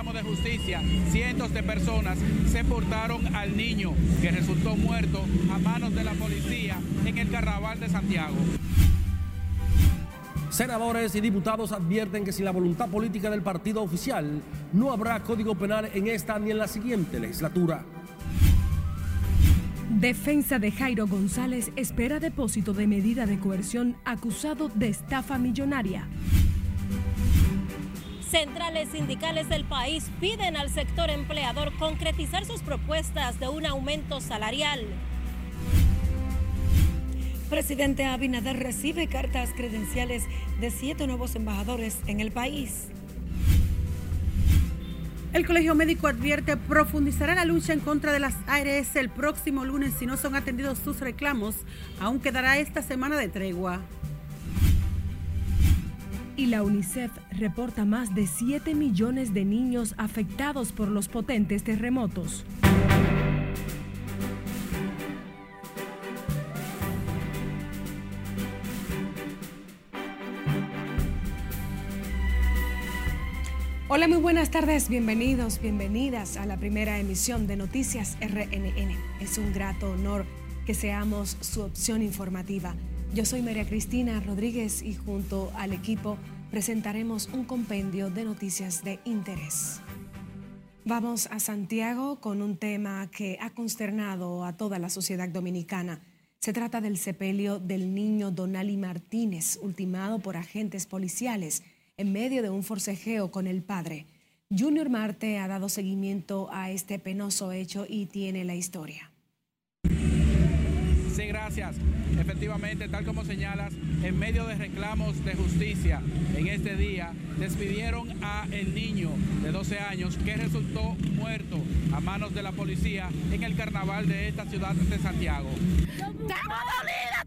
reclamo de justicia, cientos de personas se portaron al niño que resultó muerto a manos de la policía en el Carnaval de Santiago. Senadores y diputados advierten que sin la voluntad política del partido oficial no habrá código penal en esta ni en la siguiente legislatura. Defensa de Jairo González espera depósito de medida de coerción acusado de estafa millonaria. Centrales sindicales del país piden al sector empleador concretizar sus propuestas de un aumento salarial. Presidente Abinader recibe cartas credenciales de siete nuevos embajadores en el país. El Colegio Médico advierte profundizará la lucha en contra de las ARS el próximo lunes si no son atendidos sus reclamos. Aún quedará esta semana de tregua. Y la UNICEF reporta más de 7 millones de niños afectados por los potentes terremotos. Hola, muy buenas tardes, bienvenidos, bienvenidas a la primera emisión de Noticias RNN. Es un grato honor que seamos su opción informativa. Yo soy María Cristina Rodríguez y junto al equipo presentaremos un compendio de noticias de interés. Vamos a Santiago con un tema que ha consternado a toda la sociedad dominicana. Se trata del sepelio del niño Donali Martínez, ultimado por agentes policiales en medio de un forcejeo con el padre. Junior Marte ha dado seguimiento a este penoso hecho y tiene la historia. Sí, gracias. Efectivamente, tal como señalas, en medio de reclamos de justicia en este día, despidieron a el niño de 12 años que resultó muerto a manos de la policía en el carnaval de esta ciudad de Santiago.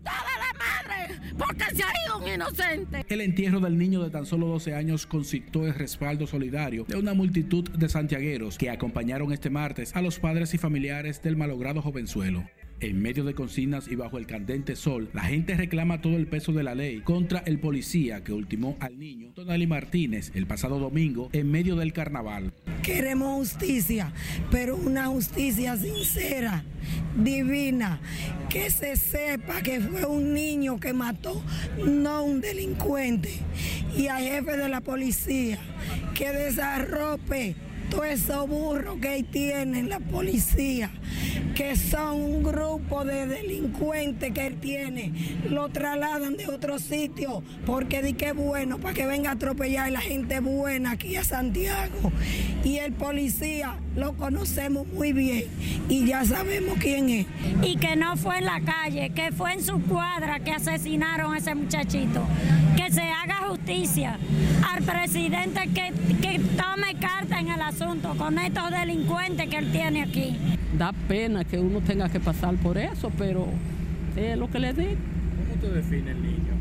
toda la madre porque se ha ido un inocente. El entierro del niño de tan solo 12 años concitó el respaldo solidario de una multitud de santiagueros que acompañaron este martes a los padres y familiares del malogrado jovenzuelo. En medio de consignas y bajo el candente sol, la gente reclama todo el peso de la ley contra el policía que ultimó al niño, Tonali Martínez, el pasado domingo en medio del carnaval. Queremos justicia, pero una justicia sincera, divina, que se sepa que fue un niño que mató, no un delincuente. Y al jefe de la policía que desarrope todo esos burros que tienen la policía, que son un grupo de delincuentes que él tiene, lo trasladan de otro sitio, porque di que bueno, para que venga a atropellar la gente buena aquí a Santiago. Y el policía lo conocemos muy bien y ya sabemos quién es. Y que no fue en la calle, que fue en su cuadra que asesinaron a ese muchachito. Que se haga justicia al presidente que, que tome carta en el asunto con estos delincuentes que él tiene aquí. Da pena que uno tenga que pasar por eso, pero es lo que le digo. ¿Cómo te define el niño?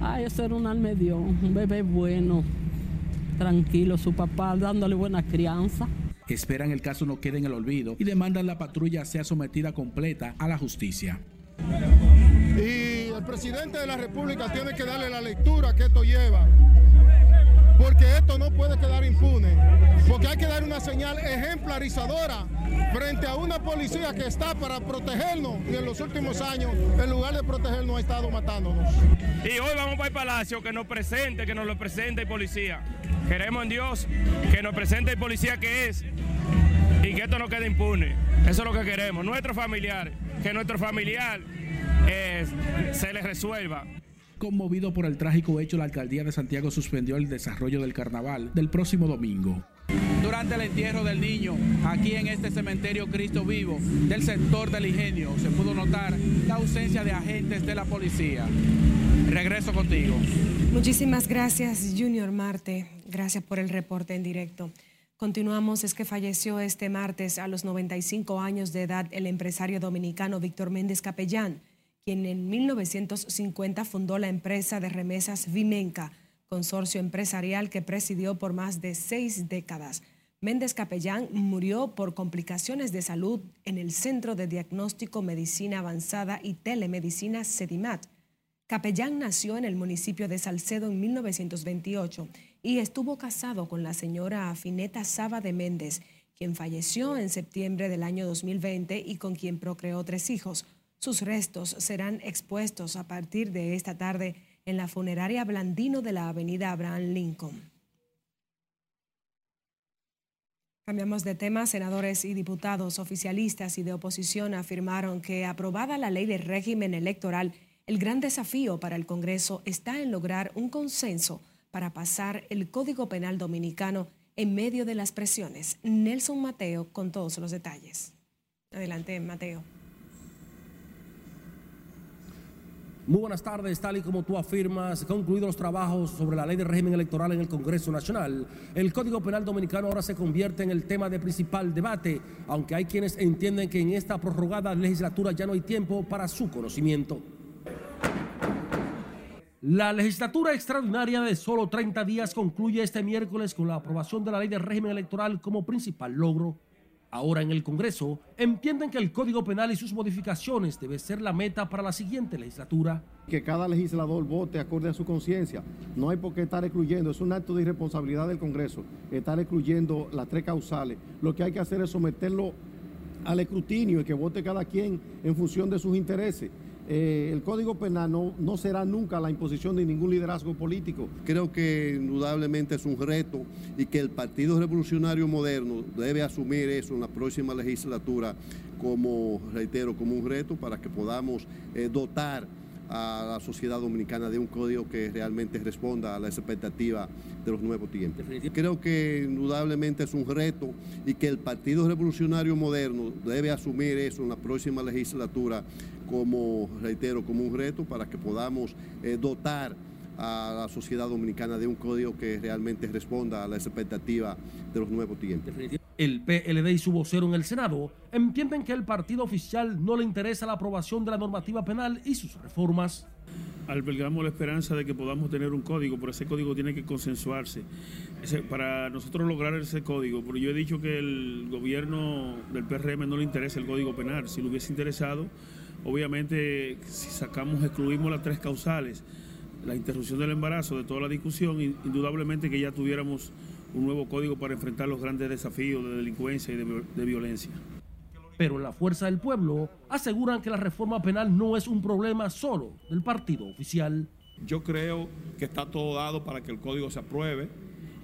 Ay, eso era un almedión, un bebé bueno, tranquilo, su papá dándole buena crianza. Esperan el caso no quede en el olvido y demandan la patrulla sea sometida completa a la justicia. Y el presidente de la República tiene que darle la lectura que esto lleva porque esto no puede quedar impune, porque hay que dar una señal ejemplarizadora frente a una policía que está para protegernos y en los últimos años, en lugar de protegernos, ha estado matándonos. Y hoy vamos para el Palacio, que nos presente, que nos lo presente el policía. Queremos en Dios que nos presente el policía que es y que esto no quede impune. Eso es lo que queremos. Nuestros familiares, que nuestro familiar eh, se les resuelva. Conmovido por el trágico hecho, la alcaldía de Santiago suspendió el desarrollo del carnaval del próximo domingo. Durante el entierro del niño, aquí en este cementerio Cristo Vivo del sector del Ingenio, se pudo notar la ausencia de agentes de la policía. Regreso contigo. Muchísimas gracias, Junior Marte. Gracias por el reporte en directo. Continuamos, es que falleció este martes a los 95 años de edad el empresario dominicano Víctor Méndez Capellán quien en 1950 fundó la empresa de remesas Vimenca, consorcio empresarial que presidió por más de seis décadas. Méndez Capellán murió por complicaciones de salud en el Centro de Diagnóstico Medicina Avanzada y Telemedicina CEDIMAT. Capellán nació en el municipio de Salcedo en 1928 y estuvo casado con la señora Afineta Saba de Méndez, quien falleció en septiembre del año 2020 y con quien procreó tres hijos. Sus restos serán expuestos a partir de esta tarde en la funeraria Blandino de la avenida Abraham Lincoln. Cambiamos de tema. Senadores y diputados oficialistas y de oposición afirmaron que aprobada la ley de régimen electoral, el gran desafío para el Congreso está en lograr un consenso para pasar el Código Penal Dominicano en medio de las presiones. Nelson Mateo con todos los detalles. Adelante, Mateo. Muy buenas tardes, tal y como tú afirmas, concluidos los trabajos sobre la ley de régimen electoral en el Congreso Nacional, el Código Penal Dominicano ahora se convierte en el tema de principal debate, aunque hay quienes entienden que en esta prorrogada legislatura ya no hay tiempo para su conocimiento. La legislatura extraordinaria de solo 30 días concluye este miércoles con la aprobación de la ley de régimen electoral como principal logro. Ahora en el Congreso entienden que el Código Penal y sus modificaciones debe ser la meta para la siguiente legislatura. Que cada legislador vote acorde a su conciencia. No hay por qué estar excluyendo, es un acto de irresponsabilidad del Congreso estar excluyendo las tres causales. Lo que hay que hacer es someterlo al escrutinio y que vote cada quien en función de sus intereses. Eh, el Código Penal no, no, será nunca la imposición de ningún liderazgo político. Creo que indudablemente es un reto y que el Partido Revolucionario Moderno debe asumir eso en la próxima legislatura como, reitero, como un reto para que podamos eh, dotar a la sociedad dominicana de un código que realmente responda a las expectativas de los nuevos tiempos. Creo que indudablemente es un reto y que el Partido Revolucionario Moderno debe asumir eso en la próxima legislatura como, reitero, como un reto para que podamos eh, dotar a la sociedad dominicana de un código que realmente responda a las expectativas de los nuevos tiempos. El PLD y su vocero en el Senado entienden que el partido oficial no le interesa la aprobación de la normativa penal y sus reformas. Albergamos la esperanza de que podamos tener un código, pero ese código tiene que consensuarse. para nosotros lograr ese código, porque yo he dicho que el gobierno del PRM no le interesa el código penal. Si le hubiese interesado, Obviamente, si sacamos, excluimos las tres causales, la interrupción del embarazo de toda la discusión, indudablemente que ya tuviéramos un nuevo código para enfrentar los grandes desafíos de delincuencia y de, de violencia. Pero en la Fuerza del Pueblo aseguran que la reforma penal no es un problema solo del partido oficial. Yo creo que está todo dado para que el código se apruebe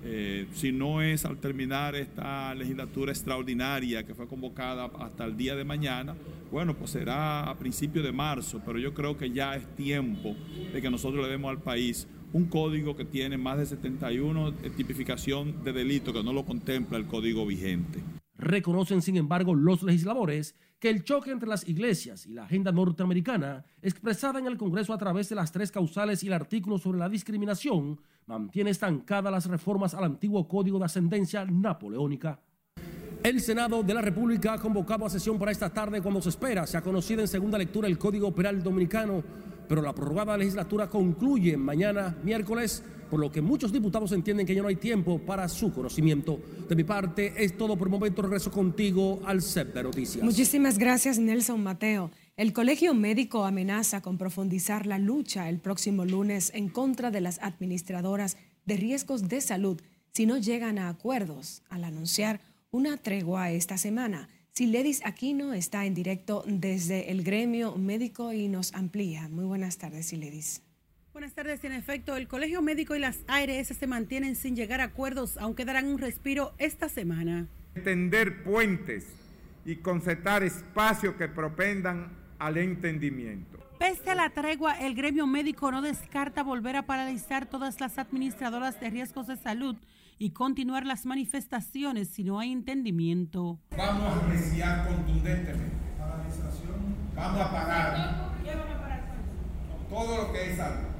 eh, si no es al terminar esta legislatura extraordinaria que fue convocada hasta el día de mañana, bueno, pues será a principios de marzo, pero yo creo que ya es tiempo de que nosotros le demos al país un código que tiene más de 71 tipificación de delito que no lo contempla el código vigente. Reconocen, sin embargo, los legisladores que el choque entre las iglesias y la agenda norteamericana, expresada en el Congreso a través de las tres causales y el artículo sobre la discriminación, mantiene estancadas las reformas al antiguo Código de Ascendencia Napoleónica. El Senado de la República ha convocado a sesión para esta tarde cuando se espera se ha conocido en segunda lectura el Código Penal Dominicano, pero la prorrogada legislatura concluye mañana, miércoles, por lo que muchos diputados entienden que ya no hay tiempo para su conocimiento. De mi parte, es todo por el momento. Regreso contigo al CEP de Noticias. Muchísimas gracias, Nelson Mateo. El Colegio Médico amenaza con profundizar la lucha el próximo lunes en contra de las administradoras de riesgos de salud si no llegan a acuerdos al anunciar una tregua esta semana. Siledis Aquino está en directo desde el gremio médico y nos amplía. Muy buenas tardes, Siledis. Buenas tardes. En efecto, el Colegio Médico y las ARS se mantienen sin llegar a acuerdos, aunque darán un respiro esta semana. Tender puentes y concertar espacios que propendan al entendimiento. Pese a la tregua, el gremio médico no descarta volver a paralizar todas las administradoras de riesgos de salud y continuar las manifestaciones si no hay entendimiento. Vamos a apreciar contundentemente. Vamos a parar. Todo lo que es salud,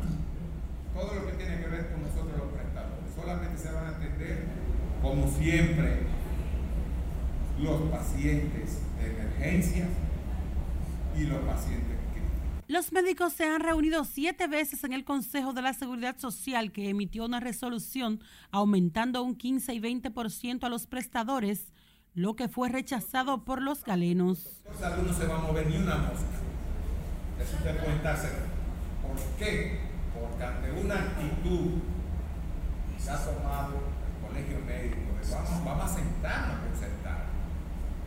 todo lo que tiene que ver con nosotros los prestadores. Solamente se van a atender, como siempre, los pacientes de emergencia y los pacientes los médicos se han reunido siete veces en el Consejo de la Seguridad Social que emitió una resolución aumentando un 15 y 20% a los prestadores, lo que fue rechazado por los galenos. No se va a mover ni una mosca. Eso usted puede ¿Por qué? Porque ante una actitud se ha tomado el colegio médico, vamos, vamos a sentarnos a concertar.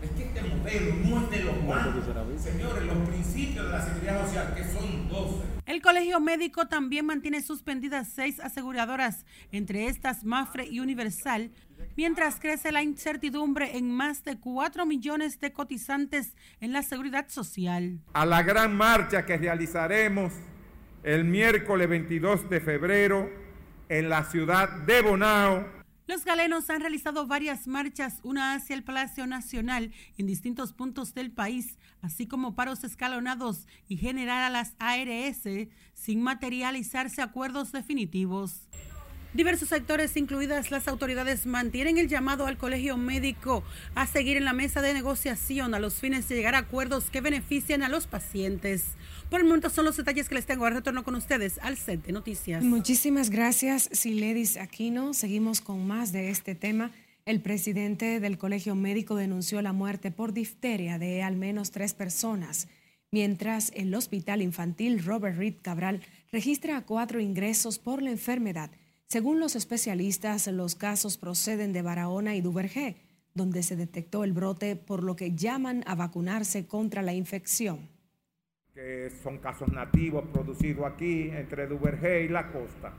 Es que este modelo no es de los malos. Señores, los principios de la seguridad social, que son 12. El Colegio Médico también mantiene suspendidas seis aseguradoras, entre estas Mafre y Universal, mientras crece la incertidumbre en más de 4 millones de cotizantes en la seguridad social. A la gran marcha que realizaremos el miércoles 22 de febrero en la ciudad de Bonao. Los galenos han realizado varias marchas, una hacia el Palacio Nacional en distintos puntos del país, así como paros escalonados y generar a las ARS sin materializarse acuerdos definitivos. Diversos sectores, incluidas las autoridades, mantienen el llamado al colegio médico a seguir en la mesa de negociación a los fines de llegar a acuerdos que beneficien a los pacientes. Por el momento son los detalles que les tengo. Retorno con ustedes al set de noticias. Muchísimas gracias, Siledis Aquino. Seguimos con más de este tema. El presidente del Colegio Médico denunció la muerte por difteria de al menos tres personas, mientras el Hospital Infantil Robert Reed Cabral registra cuatro ingresos por la enfermedad. Según los especialistas, los casos proceden de Barahona y Duvergé, donde se detectó el brote, por lo que llaman a vacunarse contra la infección que son casos nativos producidos aquí entre Duvergé y la costa,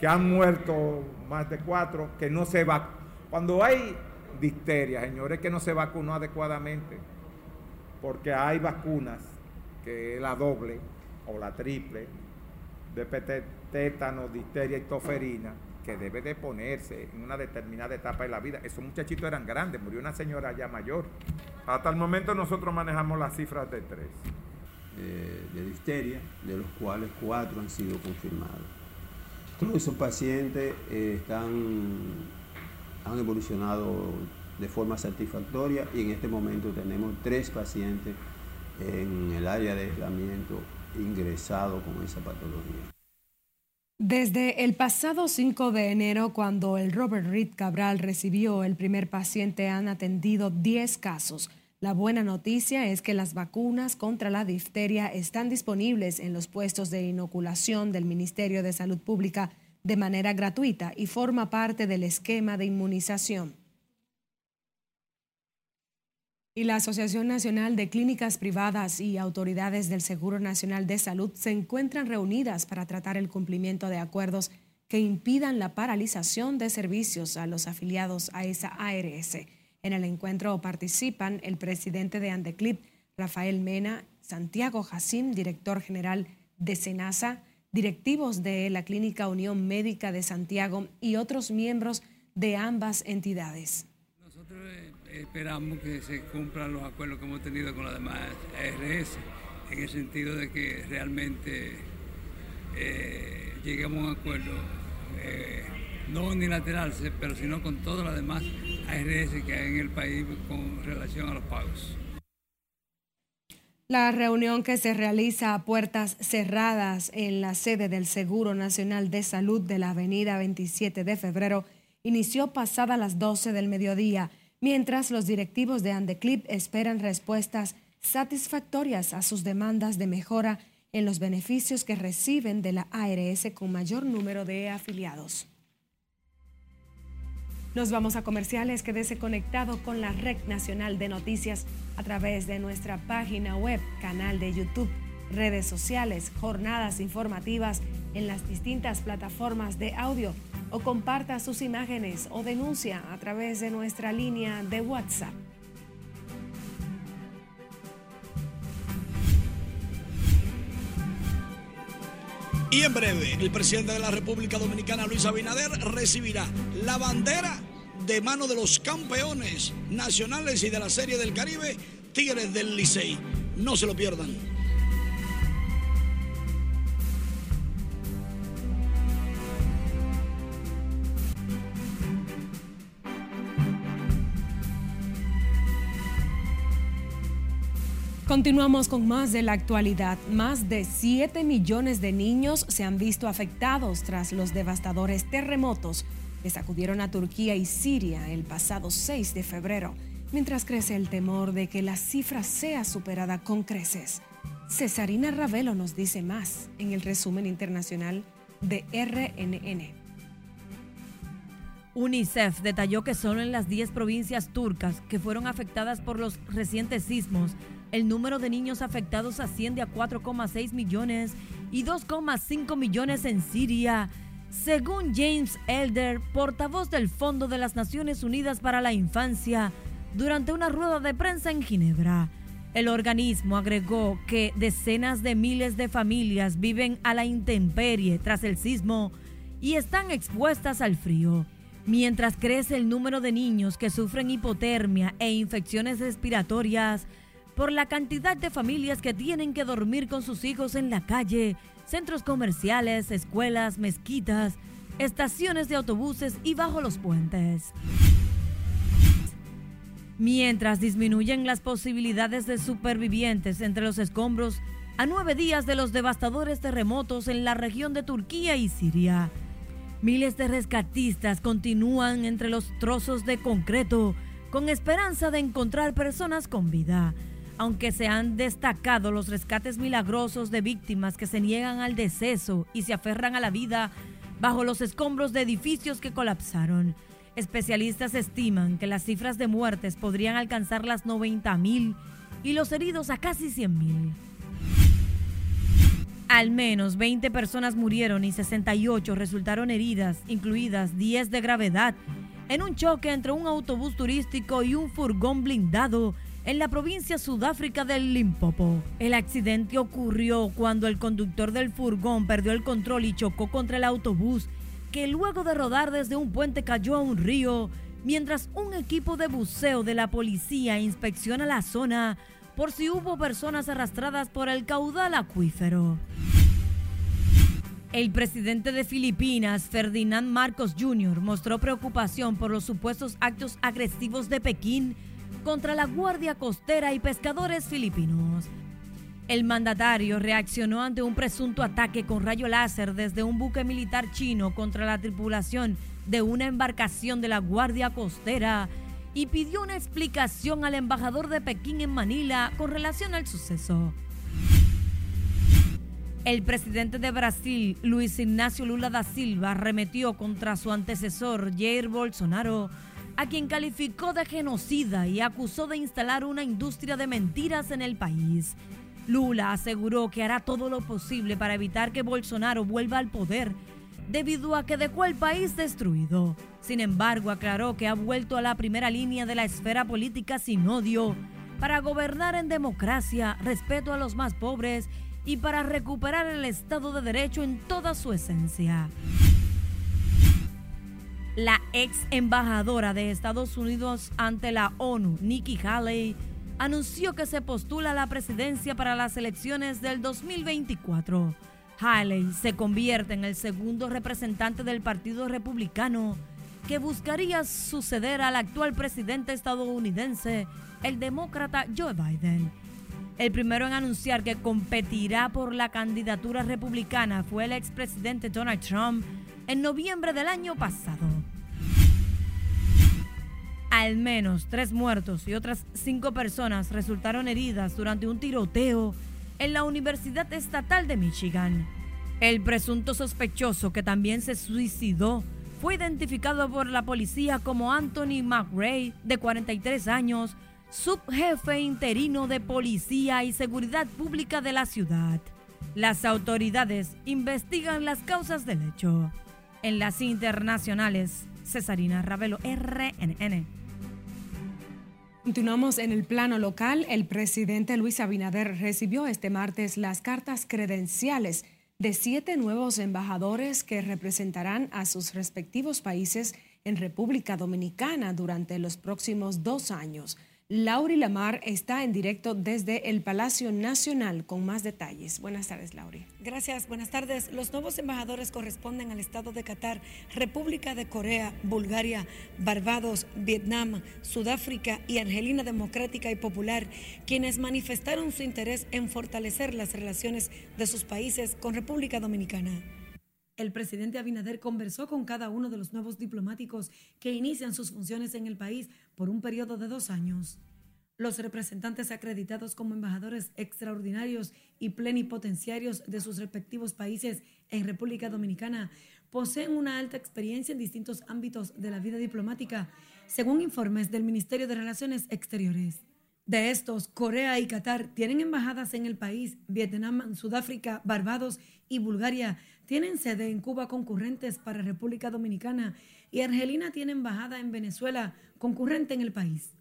que han muerto más de cuatro, que no se va. Cuando hay difteria, señores, que no se vacunó adecuadamente, porque hay vacunas, que la doble o la triple, de tétano, difteria y toferina, que debe de ponerse en una determinada etapa de la vida. Esos muchachitos eran grandes, murió una señora ya mayor. Hasta el momento nosotros manejamos las cifras de tres. De difteria, de los cuales cuatro han sido confirmados. Todos esos pacientes eh, están, han evolucionado de forma satisfactoria y en este momento tenemos tres pacientes en el área de aislamiento ingresados con esa patología. Desde el pasado 5 de enero, cuando el Robert Reed Cabral recibió el primer paciente, han atendido 10 casos. La buena noticia es que las vacunas contra la difteria están disponibles en los puestos de inoculación del Ministerio de Salud Pública de manera gratuita y forma parte del esquema de inmunización. Y la Asociación Nacional de Clínicas Privadas y autoridades del Seguro Nacional de Salud se encuentran reunidas para tratar el cumplimiento de acuerdos que impidan la paralización de servicios a los afiliados a esa ARS. En el encuentro participan el presidente de Andeclip, Rafael Mena, Santiago Jacim, director general de SENASA, directivos de la Clínica Unión Médica de Santiago y otros miembros de ambas entidades. Esperamos que se cumplan los acuerdos que hemos tenido con las demás ARS, en el sentido de que realmente eh, lleguemos a un acuerdo eh, no unilateral, pero sino con todas las demás ARS que hay en el país con relación a los pagos. La reunión que se realiza a puertas cerradas en la sede del Seguro Nacional de Salud de la Avenida 27 de Febrero inició pasada las 12 del mediodía, mientras los directivos de Andeclip esperan respuestas satisfactorias a sus demandas de mejora en los beneficios que reciben de la ARS con mayor número de afiliados. Nos vamos a comerciales, quédese conectado con la Red Nacional de Noticias a través de nuestra página web, canal de YouTube, redes sociales, jornadas informativas en las distintas plataformas de audio o comparta sus imágenes o denuncia a través de nuestra línea de WhatsApp. Y en breve, el presidente de la República Dominicana, Luis Abinader, recibirá la bandera de mano de los campeones nacionales y de la Serie del Caribe, Tigres del Licey. No se lo pierdan. Continuamos con más de la actualidad. Más de 7 millones de niños se han visto afectados tras los devastadores terremotos que sacudieron a Turquía y Siria el pasado 6 de febrero, mientras crece el temor de que la cifra sea superada con creces. Cesarina Ravelo nos dice más en el resumen internacional de RNN. UNICEF detalló que solo en las 10 provincias turcas que fueron afectadas por los recientes sismos, el número de niños afectados asciende a 4,6 millones y 2,5 millones en Siria, según James Elder, portavoz del Fondo de las Naciones Unidas para la Infancia, durante una rueda de prensa en Ginebra. El organismo agregó que decenas de miles de familias viven a la intemperie tras el sismo y están expuestas al frío, mientras crece el número de niños que sufren hipotermia e infecciones respiratorias por la cantidad de familias que tienen que dormir con sus hijos en la calle, centros comerciales, escuelas, mezquitas, estaciones de autobuses y bajo los puentes. Mientras disminuyen las posibilidades de supervivientes entre los escombros a nueve días de los devastadores terremotos en la región de Turquía y Siria. Miles de rescatistas continúan entre los trozos de concreto con esperanza de encontrar personas con vida, aunque se han destacado los rescates milagrosos de víctimas que se niegan al deceso y se aferran a la vida bajo los escombros de edificios que colapsaron. Especialistas estiman que las cifras de muertes podrían alcanzar las 90 mil y los heridos a casi 100 mil. Al menos 20 personas murieron y 68 resultaron heridas, incluidas 10 de gravedad, en un choque entre un autobús turístico y un furgón blindado en la provincia Sudáfrica del Limpopo. El accidente ocurrió cuando el conductor del furgón perdió el control y chocó contra el autobús que luego de rodar desde un puente cayó a un río, mientras un equipo de buceo de la policía inspecciona la zona por si hubo personas arrastradas por el caudal acuífero. El presidente de Filipinas, Ferdinand Marcos Jr., mostró preocupación por los supuestos actos agresivos de Pekín contra la Guardia Costera y pescadores filipinos. El mandatario reaccionó ante un presunto ataque con rayo láser desde un buque militar chino contra la tripulación de una embarcación de la Guardia Costera y pidió una explicación al embajador de Pekín en Manila con relación al suceso. El presidente de Brasil, Luis Ignacio Lula da Silva, arremetió contra su antecesor, Jair Bolsonaro, a quien calificó de genocida y acusó de instalar una industria de mentiras en el país. Lula aseguró que hará todo lo posible para evitar que Bolsonaro vuelva al poder, debido a que dejó el país destruido. Sin embargo, aclaró que ha vuelto a la primera línea de la esfera política sin odio, para gobernar en democracia, respeto a los más pobres y para recuperar el Estado de Derecho en toda su esencia. La ex embajadora de Estados Unidos ante la ONU, Nikki Haley, anunció que se postula a la presidencia para las elecciones del 2024. Haley se convierte en el segundo representante del Partido Republicano que buscaría suceder al actual presidente estadounidense, el demócrata Joe Biden. El primero en anunciar que competirá por la candidatura republicana fue el expresidente Donald Trump en noviembre del año pasado. Al menos tres muertos y otras cinco personas resultaron heridas durante un tiroteo en la Universidad Estatal de Michigan. El presunto sospechoso, que también se suicidó, fue identificado por la policía como Anthony McRae, de 43 años, subjefe interino de Policía y Seguridad Pública de la ciudad. Las autoridades investigan las causas del hecho. En las internacionales, Cesarina Ravelo, RNN. Continuamos en el plano local. El presidente Luis Abinader recibió este martes las cartas credenciales de siete nuevos embajadores que representarán a sus respectivos países en República Dominicana durante los próximos dos años. Lauri Lamar está en directo desde el Palacio Nacional con más detalles. Buenas tardes, Lauri. Gracias, buenas tardes. Los nuevos embajadores corresponden al Estado de Qatar, República de Corea, Bulgaria, Barbados, Vietnam, Sudáfrica y Argelina Democrática y Popular, quienes manifestaron su interés en fortalecer las relaciones de sus países con República Dominicana. El presidente Abinader conversó con cada uno de los nuevos diplomáticos que inician sus funciones en el país por un periodo de dos años. Los representantes acreditados como embajadores extraordinarios y plenipotenciarios de sus respectivos países en República Dominicana poseen una alta experiencia en distintos ámbitos de la vida diplomática, según informes del Ministerio de Relaciones Exteriores. De estos, Corea y Qatar tienen embajadas en el país, Vietnam, Sudáfrica, Barbados y Bulgaria tienen sede en Cuba concurrentes para República Dominicana y Argelina tiene embajada en Venezuela concurrente en el país.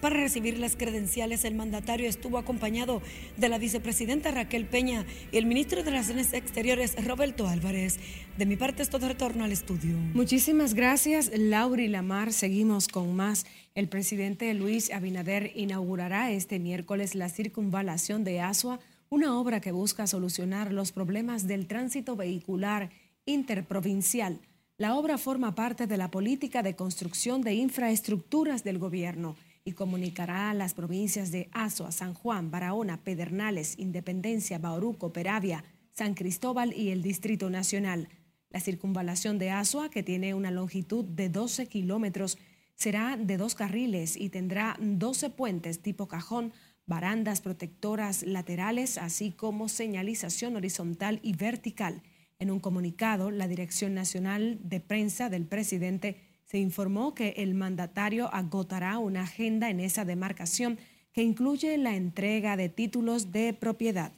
Para recibir las credenciales, el mandatario estuvo acompañado de la vicepresidenta Raquel Peña y el ministro de Relaciones Exteriores, Roberto Álvarez. De mi parte es todo retorno al estudio. Muchísimas gracias, Lauri Lamar. Seguimos con más. El presidente Luis Abinader inaugurará este miércoles la circunvalación de Asua, una obra que busca solucionar los problemas del tránsito vehicular interprovincial. La obra forma parte de la política de construcción de infraestructuras del gobierno y comunicará a las provincias de Azua, San Juan, Barahona, Pedernales, Independencia, Bauruco, Peravia, San Cristóbal y el Distrito Nacional. La circunvalación de Azua, que tiene una longitud de 12 kilómetros, será de dos carriles y tendrá 12 puentes tipo cajón, barandas protectoras laterales, así como señalización horizontal y vertical. En un comunicado, la Dirección Nacional de Prensa del presidente se informó que el mandatario agotará una agenda en esa demarcación que incluye la entrega de títulos de propiedad.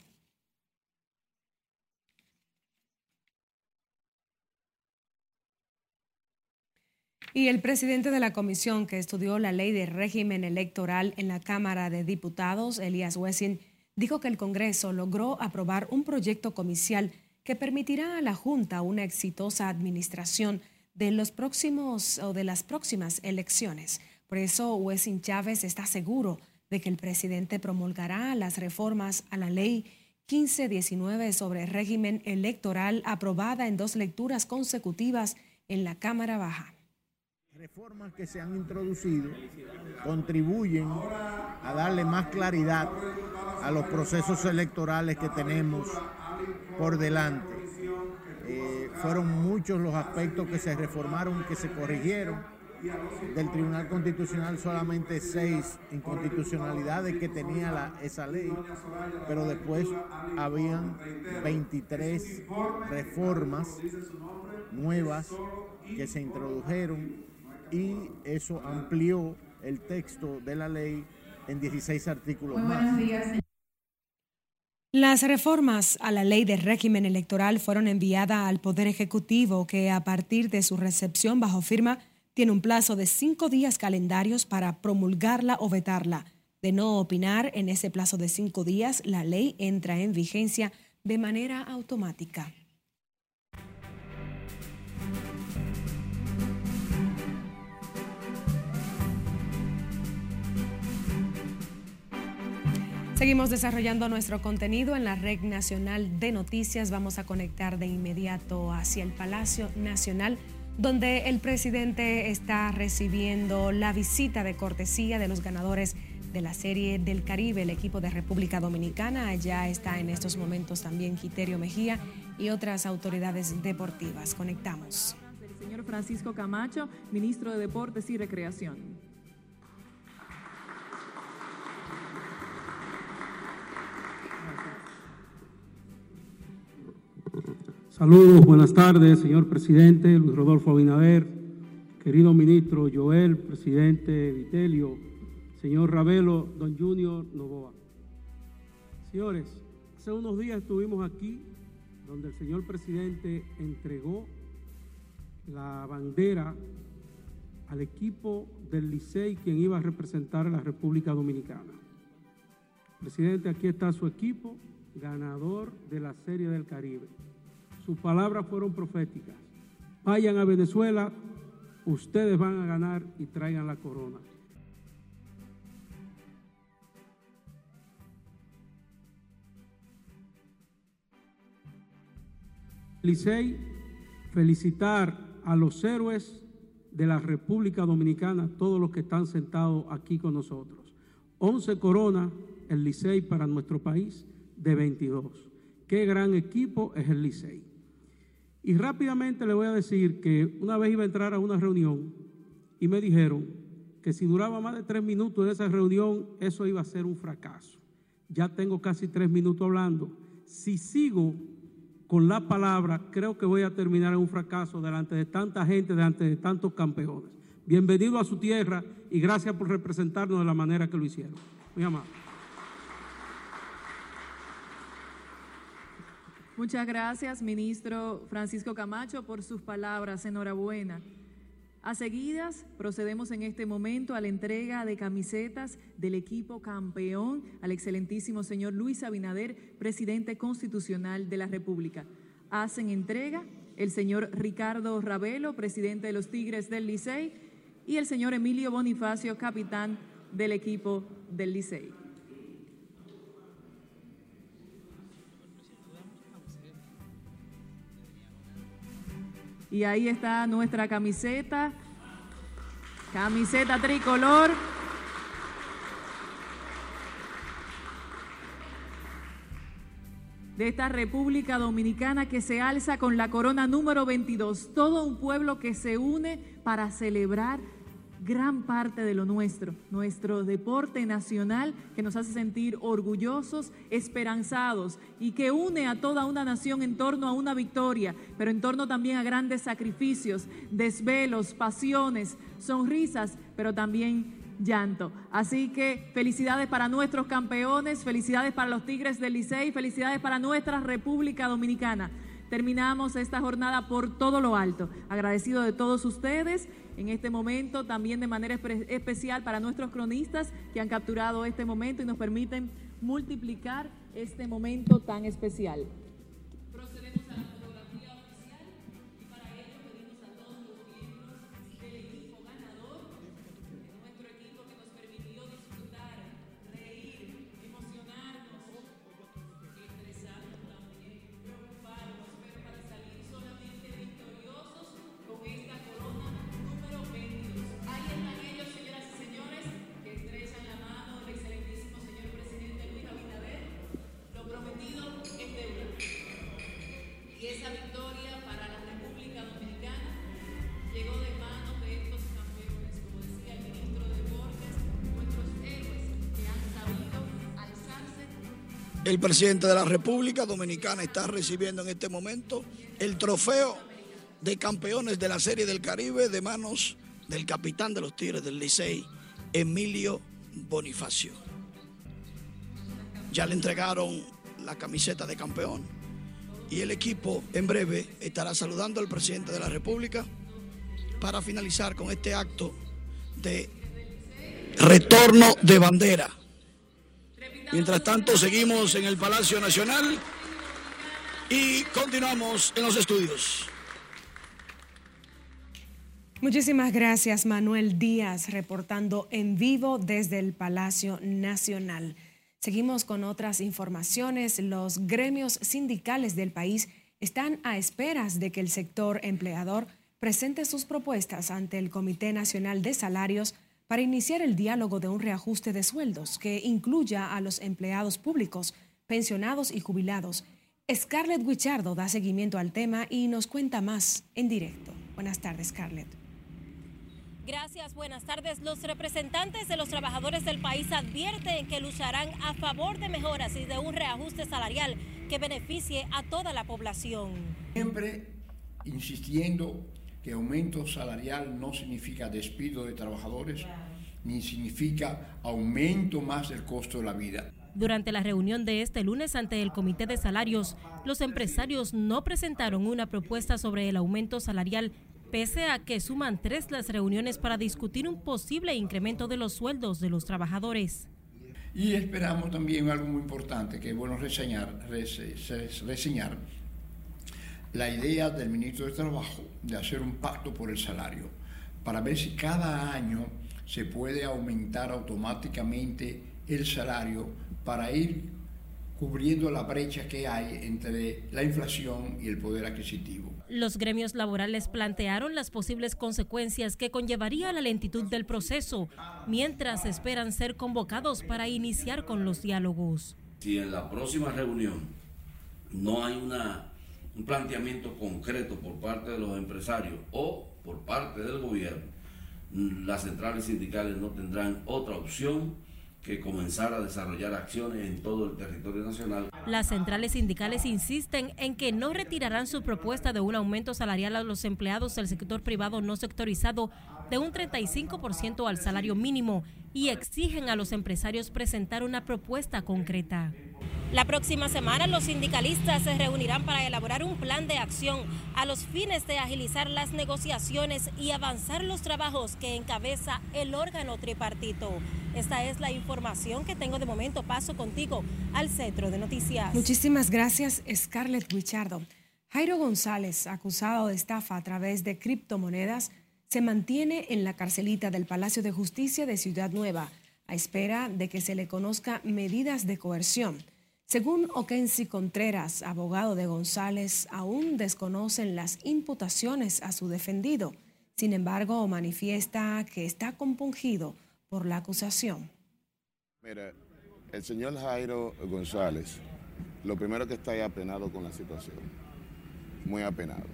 Y el presidente de la comisión que estudió la ley de régimen electoral en la Cámara de Diputados, Elías Wessing, dijo que el Congreso logró aprobar un proyecto comicial que permitirá a la Junta una exitosa administración de los próximos o de las próximas elecciones. Por eso, Wessing Chávez está seguro de que el presidente promulgará las reformas a la ley 1519 sobre régimen electoral aprobada en dos lecturas consecutivas en la Cámara Baja. Reformas que se han introducido contribuyen a darle más claridad a los procesos electorales que tenemos por delante eh, fueron muchos los aspectos que se reformaron, que se corrigieron. Del Tribunal Constitucional solamente seis inconstitucionalidades que tenía esa ley, pero después habían 23 reformas nuevas que se introdujeron y eso amplió el texto de la ley en 16 artículos más. Las reformas a la ley de régimen electoral fueron enviadas al Poder Ejecutivo que a partir de su recepción bajo firma tiene un plazo de cinco días calendarios para promulgarla o vetarla. De no opinar en ese plazo de cinco días, la ley entra en vigencia de manera automática. Seguimos desarrollando nuestro contenido en la Red Nacional de Noticias. Vamos a conectar de inmediato hacia el Palacio Nacional, donde el presidente está recibiendo la visita de cortesía de los ganadores de la Serie del Caribe, el equipo de República Dominicana. Allá está en estos momentos también Quiterio Mejía y otras autoridades deportivas. Conectamos. El señor Francisco Camacho, ministro de Deportes y Recreación. Saludos, buenas tardes, señor presidente Luis Rodolfo Abinader, querido ministro Joel, presidente Vitelio, señor Ravelo, don Junior Novoa. Señores, hace unos días estuvimos aquí donde el señor presidente entregó la bandera al equipo del Licey quien iba a representar a la República Dominicana. Presidente, aquí está su equipo, ganador de la Serie del Caribe sus palabras fueron proféticas. Vayan a Venezuela, ustedes van a ganar y traigan la corona. Licey, felicitar a los héroes de la República Dominicana, todos los que están sentados aquí con nosotros. 11 coronas el Licey para nuestro país de 22. Qué gran equipo es el Licey. Y rápidamente le voy a decir que una vez iba a entrar a una reunión y me dijeron que si duraba más de tres minutos en esa reunión, eso iba a ser un fracaso. Ya tengo casi tres minutos hablando. Si sigo con la palabra, creo que voy a terminar en un fracaso delante de tanta gente, delante de tantos campeones. Bienvenido a su tierra y gracias por representarnos de la manera que lo hicieron. Muy amable. Muchas gracias, ministro Francisco Camacho, por sus palabras. Enhorabuena. A seguidas, procedemos en este momento a la entrega de camisetas del equipo campeón al excelentísimo señor Luis Abinader, presidente constitucional de la República. Hacen entrega el señor Ricardo Ravelo, presidente de los Tigres del Licey, y el señor Emilio Bonifacio, capitán del equipo del Licey. Y ahí está nuestra camiseta, camiseta tricolor. de esta República Dominicana que se alza con la corona número 22. Todo un pueblo que se une para celebrar gran parte de lo nuestro, nuestro deporte nacional que nos hace sentir orgullosos, esperanzados y que une a toda una nación en torno a una victoria, pero en torno también a grandes sacrificios, desvelos, pasiones, sonrisas, pero también llanto. Así que felicidades para nuestros campeones, felicidades para los Tigres del Licey, felicidades para nuestra República Dominicana. Terminamos esta jornada por todo lo alto. Agradecido de todos ustedes en este momento, también de manera especial para nuestros cronistas que han capturado este momento y nos permiten multiplicar este momento tan especial. El presidente de la República Dominicana está recibiendo en este momento el trofeo de campeones de la Serie del Caribe de manos del capitán de los Tigres del Licey, Emilio Bonifacio. Ya le entregaron la camiseta de campeón y el equipo en breve estará saludando al presidente de la República para finalizar con este acto de retorno de bandera. Mientras tanto, seguimos en el Palacio Nacional y continuamos en los estudios. Muchísimas gracias, Manuel Díaz, reportando en vivo desde el Palacio Nacional. Seguimos con otras informaciones. Los gremios sindicales del país están a esperas de que el sector empleador presente sus propuestas ante el Comité Nacional de Salarios para iniciar el diálogo de un reajuste de sueldos que incluya a los empleados públicos, pensionados y jubilados. Scarlett Guichardo da seguimiento al tema y nos cuenta más en directo. Buenas tardes, Scarlett. Gracias, buenas tardes. Los representantes de los trabajadores del país advierten que lucharán a favor de mejoras y de un reajuste salarial que beneficie a toda la población. Siempre insistiendo que aumento salarial no significa despido de trabajadores, ni significa aumento más del costo de la vida. Durante la reunión de este lunes ante el Comité de Salarios, los empresarios no presentaron una propuesta sobre el aumento salarial, pese a que suman tres las reuniones para discutir un posible incremento de los sueldos de los trabajadores. Y esperamos también algo muy importante que es bueno reseñar, reseñar la idea del ministro de Trabajo de hacer un pacto por el salario para ver si cada año se puede aumentar automáticamente el salario para ir cubriendo la brecha que hay entre la inflación y el poder adquisitivo. Los gremios laborales plantearon las posibles consecuencias que conllevaría la lentitud del proceso, mientras esperan ser convocados para iniciar con los diálogos. Si en la próxima reunión no hay una un planteamiento concreto por parte de los empresarios o por parte del gobierno, las centrales sindicales no tendrán otra opción que comenzar a desarrollar acciones en todo el territorio nacional. Las centrales sindicales insisten en que no retirarán su propuesta de un aumento salarial a los empleados del sector privado no sectorizado de un 35% al salario mínimo y exigen a los empresarios presentar una propuesta concreta. La próxima semana los sindicalistas se reunirán para elaborar un plan de acción a los fines de agilizar las negociaciones y avanzar los trabajos que encabeza el órgano tripartito. Esta es la información que tengo de momento. Paso contigo al centro de noticias. Muchísimas gracias, Scarlett Guichardo. Jairo González, acusado de estafa a través de criptomonedas, se mantiene en la carcelita del Palacio de Justicia de Ciudad Nueva, a espera de que se le conozca medidas de coerción. Según Okensi Contreras, abogado de González, aún desconocen las imputaciones a su defendido. Sin embargo, manifiesta que está compungido por la acusación. Mira, el señor Jairo González, lo primero que está ahí apenado con la situación, muy apenado.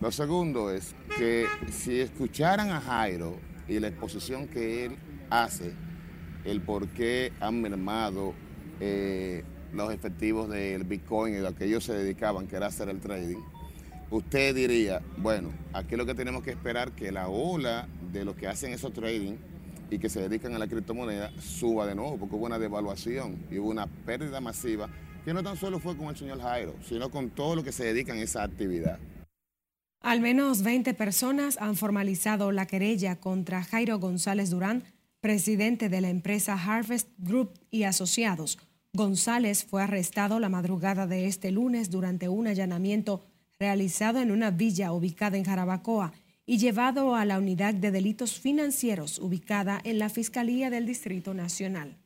Lo segundo es que si escucharan a Jairo y la exposición que él hace, el por qué han mermado eh, los efectivos del Bitcoin y lo que ellos se dedicaban, que era hacer el trading, usted diría, bueno, aquí lo que tenemos que esperar que la ola de los que hacen esos trading y que se dedican a la criptomoneda suba de nuevo, porque hubo una devaluación y hubo una pérdida masiva que no tan solo fue con el señor Jairo, sino con todo lo que se dedican a esa actividad. Al menos 20 personas han formalizado la querella contra Jairo González Durán, presidente de la empresa Harvest Group y Asociados. González fue arrestado la madrugada de este lunes durante un allanamiento realizado en una villa ubicada en Jarabacoa y llevado a la unidad de delitos financieros ubicada en la Fiscalía del Distrito Nacional.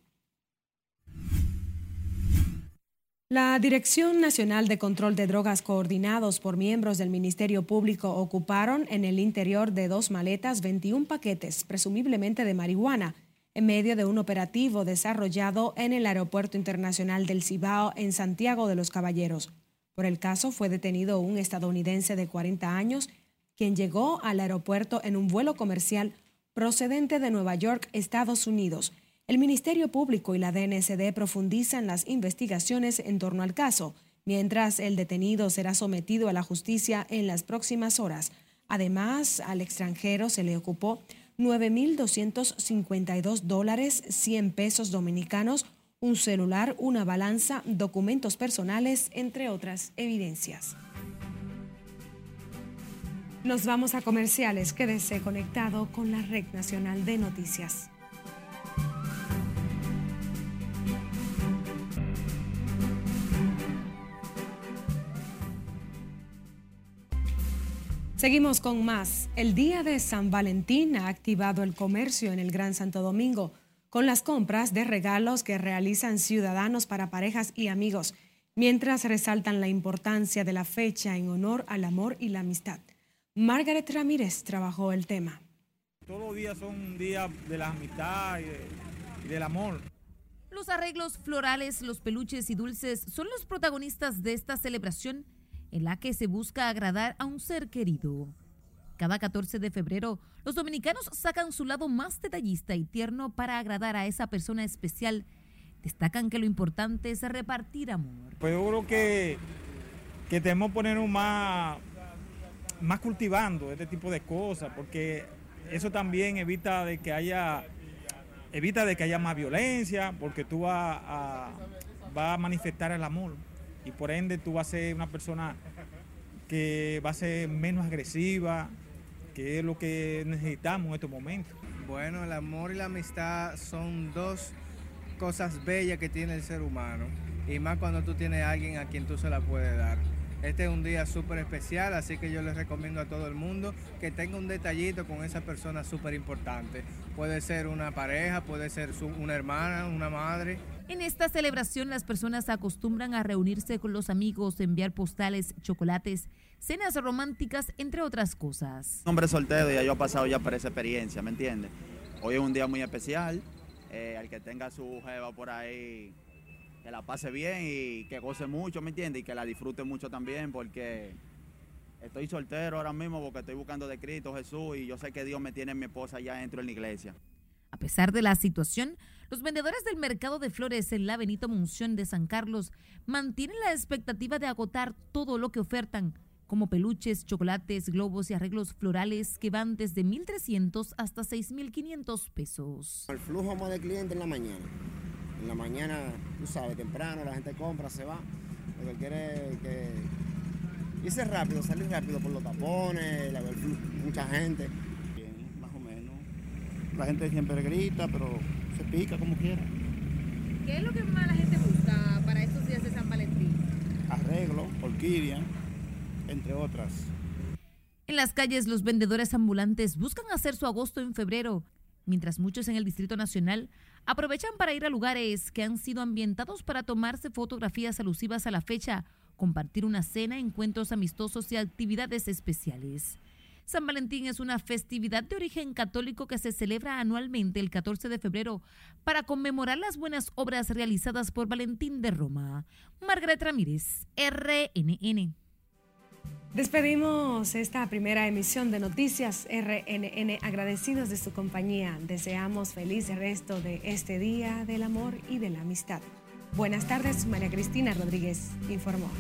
La Dirección Nacional de Control de Drogas coordinados por miembros del Ministerio Público ocuparon en el interior de dos maletas 21 paquetes, presumiblemente de marihuana, en medio de un operativo desarrollado en el Aeropuerto Internacional del Cibao en Santiago de los Caballeros. Por el caso fue detenido un estadounidense de 40 años, quien llegó al aeropuerto en un vuelo comercial procedente de Nueva York, Estados Unidos, el Ministerio Público y la DNCD profundizan las investigaciones en torno al caso, mientras el detenido será sometido a la justicia en las próximas horas. Además, al extranjero se le ocupó 9.252 dólares, 100 pesos dominicanos, un celular, una balanza, documentos personales, entre otras evidencias. Nos vamos a comerciales. Quédese conectado con la Red Nacional de Noticias. Seguimos con más. El día de San Valentín ha activado el comercio en el Gran Santo Domingo con las compras de regalos que realizan ciudadanos para parejas y amigos, mientras resaltan la importancia de la fecha en honor al amor y la amistad. Margaret Ramírez trabajó el tema. Todos los días son un día de la amistad y, y del amor. Los arreglos florales, los peluches y dulces son los protagonistas de esta celebración en la que se busca agradar a un ser querido. Cada 14 de febrero, los dominicanos sacan su lado más detallista y tierno para agradar a esa persona especial. Destacan que lo importante es repartir amor. Pues yo creo que, que tenemos que ponernos más, más cultivando este tipo de cosas, porque eso también evita de que haya evita de que haya más violencia, porque tú vas a, va a manifestar el amor y por ende tú vas a ser una persona que va a ser menos agresiva, que es lo que necesitamos en estos momentos. Bueno, el amor y la amistad son dos cosas bellas que tiene el ser humano y más cuando tú tienes a alguien a quien tú se la puedes dar. Este es un día súper especial, así que yo les recomiendo a todo el mundo que tenga un detallito con esa persona súper importante. Puede ser una pareja, puede ser una hermana, una madre. En esta celebración las personas acostumbran a reunirse con los amigos, enviar postales, chocolates, cenas románticas, entre otras cosas. Hombre soltero, ya yo he pasado ya por esa experiencia, ¿me entiendes? Hoy es un día muy especial, eh, al que tenga su jeva por ahí que la pase bien y que goce mucho, ¿me entiendes? Y que la disfrute mucho también porque Estoy soltero ahora mismo porque estoy buscando de Cristo Jesús y yo sé que Dios me tiene a mi esposa ya dentro de la iglesia. A pesar de la situación, los vendedores del mercado de flores en la Benito Munción de San Carlos mantienen la expectativa de agotar todo lo que ofertan, como peluches, chocolates, globos y arreglos florales que van desde 1.300 hasta 6.500 pesos. El flujo más de clientes en la mañana. En la mañana, tú sabes, temprano, la gente compra, se va. Lo que quiere es que irse rápido, salir rápido por los tapones, la, mucha gente. Bien, más o menos. La gente siempre grita, pero se pica como quiera. ¿Qué es lo que más la gente busca para estos días de San Valentín? Arreglo, orquídea, entre otras. En las calles, los vendedores ambulantes buscan hacer su agosto en febrero, mientras muchos en el Distrito Nacional aprovechan para ir a lugares que han sido ambientados para tomarse fotografías alusivas a la fecha, compartir una cena, encuentros amistosos y actividades especiales. San Valentín es una festividad de origen católico que se celebra anualmente el 14 de febrero para conmemorar las buenas obras realizadas por Valentín de Roma. Margaret Ramírez, RNN. Despedimos esta primera emisión de Noticias RNN agradecidos de su compañía. Deseamos feliz resto de este día del amor y de la amistad. Buenas tardes, María Cristina Rodríguez informó.